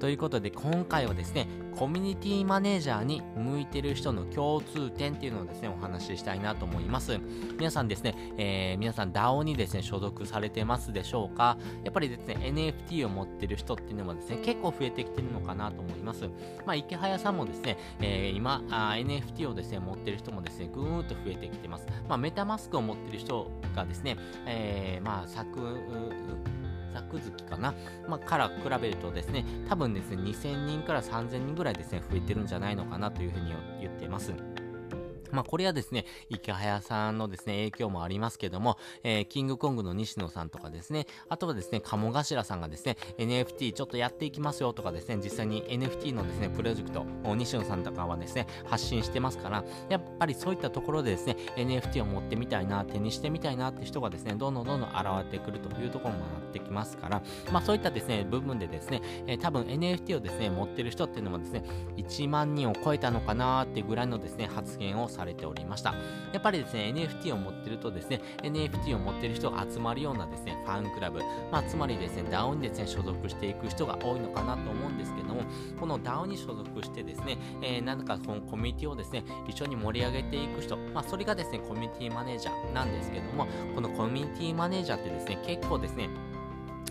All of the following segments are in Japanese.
ということで今回はですね、コミュニティマネージャーに向いてる人の共通点っていうのをですね、お話ししたいなと思います。皆さんですね、えー、皆さん DAO にですね、所属されてますでしょうか？やっぱりですね、NFT を持ってる人っていうのもですね、結構増えてきてるのかなと思います。まあ、池早さんもですね、えー、今あ、NFT をですね、持ってる人もですね、ぐーんと増えてきてます。まあ、メタマスクを持ってる人がですね、えー、まあ、昨、作月かな、まあ、から比べるとですね、多分ですね、2000人から3000人ぐらいですね、増えてるんじゃないのかなというふうに言っています。まあ、これはですね、池早さんのですね、影響もありますけども、えー、キングコングの西野さんとかですね、あとはですね、鴨頭さんがですね、NFT ちょっとやっていきますよとかですね、実際に NFT のですね、プロジェクト西野さんとかはですね、発信してますから、やっぱりそういったところでですね、NFT を持ってみたいな、手にしてみたいなって人がですね、どんどんどんどん現れてくるというところもなってきますから、まあそういったですね、部分でですね、えー、多分 NFT をですね、持ってる人っていうのもですね、1万人を超えたのかなーっていうぐらいのですね、発言をさされておりました。やっぱりですね、NFT を持ってるとですね、NFT を持ってる人が集まるようなですね、ファンクラブ、まあ、つまりですね、DAO にですね、所属していく人が多いのかなと思うんですけども、この DAO に所属してですね、えー、なんかそのコミュニティをですね、一緒に盛り上げていく人、まあ、それがですね、コミュニティマネージャーなんですけども、このコミュニティマネージャーってですね、結構ですね、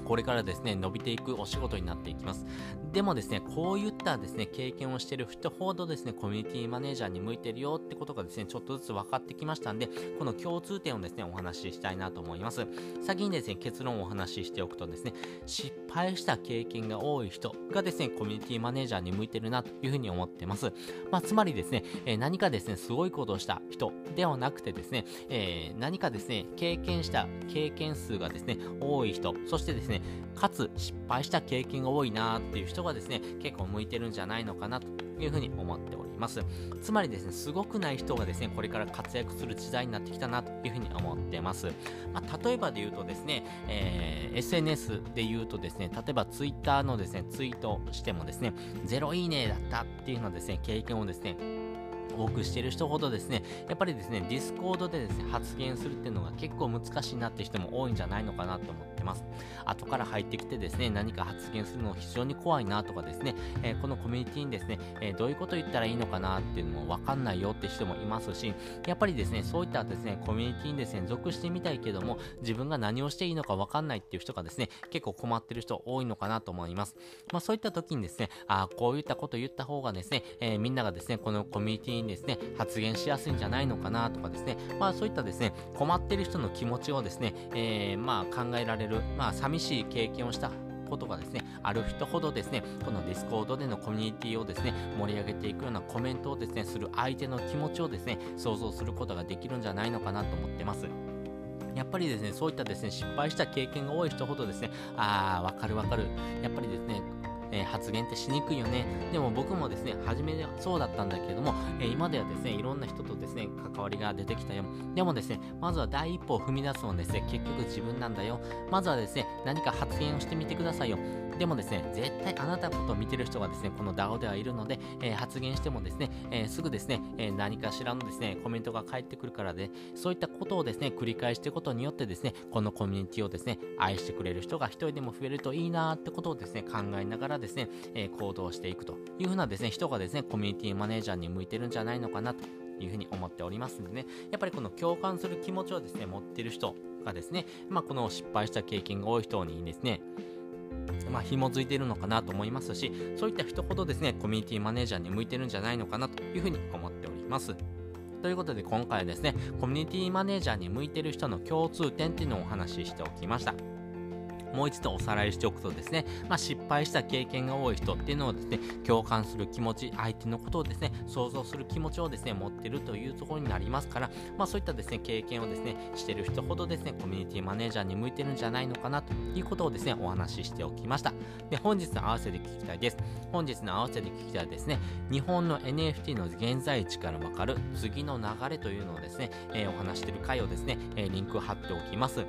これからですね、伸びていくお仕事になっていきます。でもですね、こういったですね、経験をしている人ほどですね、コミュニティマネージャーに向いてるよってことがですね、ちょっとずつ分かってきましたんで、この共通点をですね、お話ししたいなと思います。先にですね、結論をお話ししておくとですね、失敗した経験が多い人がですね、コミュニティマネージャーに向いてるなというふうに思ってます。まあ、つまりですね、えー、何かですね、すごいことをした人ではなくてですね、えー、何かですね、経験した経験数がですね、多い人、そしてですね、かつ失敗した経験が多いなっていう人がですね、結構向いてるんじゃないのかなというふうに思っております。つまりですね、すごくない人がですね、これから活躍する時代になってきたなというふうに思ってます。まあ、例えばで言うとですね、えー、SNS で言うとですね、例えば Twitter のですね、ツイートしてもですね、0いいねだったっていうのですね、経験をですね、多くしてる人ほどですね、やっぱりですね、 Discord でですね、発言するっていうのが結構難しいなって人も多いんじゃないのかなと思ってます。後から入ってきてですね、何か発言するの非常に怖いなとかですね、えー、このコミュニティにですね、えー、どういうこと言ったらいいのかなっていうのもわかんないよって人もいますし、やっぱりですね、そういったですね、コミュニティにですね、属してみたいけども、自分が何をしていいのかわかんないっていう人がですね、結構困ってる人多いのかなと思います。まあそういった時にですね、あこういったこと言った方がですね、えー、みんながですね、このコミュニティにですね、発言しやすいんじゃないのかなとかですね、まあそういったですね、困ってる人の気持ちをですね、えー、まあ考えられる、まあ寂しい経験をしたことがですね、ある人ほどですね、この Discord でのコミュニティをですね、盛り上げていくようなコメントをですね、する相手の気持ちをですね、想像することができるんじゃないのかなと思ってます。やっぱりですね、そういったですね、失敗した経験が多い人ほどですね、ああ、わかるわかる。やっぱりですね、えー、発言ってしにくいよね。でも僕もですね、初めでそうだったんだけれども、えー、今ではですね、いろんな人とですね、関わりが出てきたよ。でもですね、まずは第一歩を踏み出すのはですね、結局自分なんだよ。まずはですね、何か発言をしてみてくださいよ。でもですね、絶対あなたのことを見てる人がですね、この DAO ではいるので、えー、発言してもですね、えー、すぐですね、えー、何かしらのですね、コメントが返ってくるからで、そういったことをですね、繰り返していくことによってですね、このコミュニティをですね、愛してくれる人が一人でも増えるといいなってことをですね、考えながらですね、え行動していくというふうなですね、人がですね、コミュニティマネージャーに向いてるんじゃないのかなというふうに思っておりますんでね、やっぱりこの共感する気持ちをですね、持ってる人がですね、まあ、この失敗した経験が多い人にですね、まあ、紐づいてるのかなと思いますし、そういった人ほどですね、コミュニティマネージャーに向いてるんじゃないのかなというふうに思っております。ということで今回はですね、コミュニティマネージャーに向いてる人の共通点っていうのをお話ししておきました。もう一度おさらいしておくとですね、まあ、失敗した経験が多い人っていうのをですね、共感する気持ち、相手のことをですね、想像する気持ちをですね、持ってるというところになりますから、まあ、そういったですね、経験をですね、してる人ほどですね、コミュニティマネージャーに向いてるんじゃないのかなということをですね、お話ししておきました。で、本日の合わせで聞きたいです。本日の合わせで聞きたいですね、日本の NFT の現在地からわかる次の流れというのをですね、えー、お話してる回をですね、えー、リンクを貼っておきます。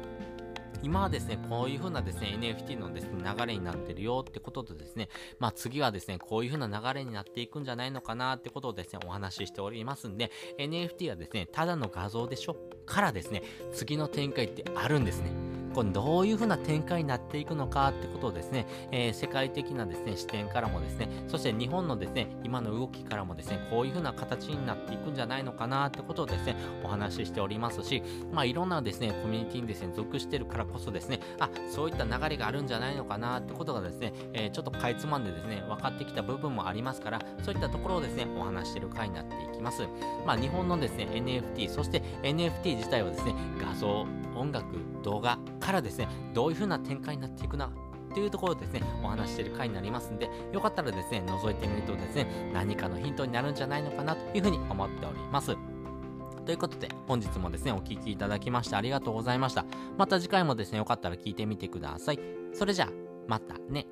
今はですね、こういう風なですね、NFT のですね、流れになってるよってこととですね、まあ次はですね、こういう風な流れになっていくんじゃないのかなってことをですね、お話ししておりますんで、NFT はですね、ただの画像でしょからですね、次の展開ってあるんですね。これどういう風な展開になっていくのかってことをですね、えー、世界的なですね、視点からもですね、そして日本のですね、今の動きからもですね、こういう風な形になっていくんじゃないのかなってことをですね、お話ししておりますし、まあいろんなですね、コミュニティにですね、属してるからこそですね、あ、そういった流れがあるんじゃないのかなってことがですね、えー、ちょっとかいつまんでですね、分かってきた部分もありますから、そういったところをですね、お話してる回になっていきます。まあ日本のですね、NFT、そして NFT 自体はですね、画像、音楽、動画からですね、どういう風な展開になっていくなというところですね、お話している回になりますんで、よかったらですね、覗いてみるとですね、何かのヒントになるんじゃないのかなというふうに思っております。ということで、本日もですね、お聴きいただきましてありがとうございました。また次回もですね、よかったら聞いてみてください。それじゃあ、またね。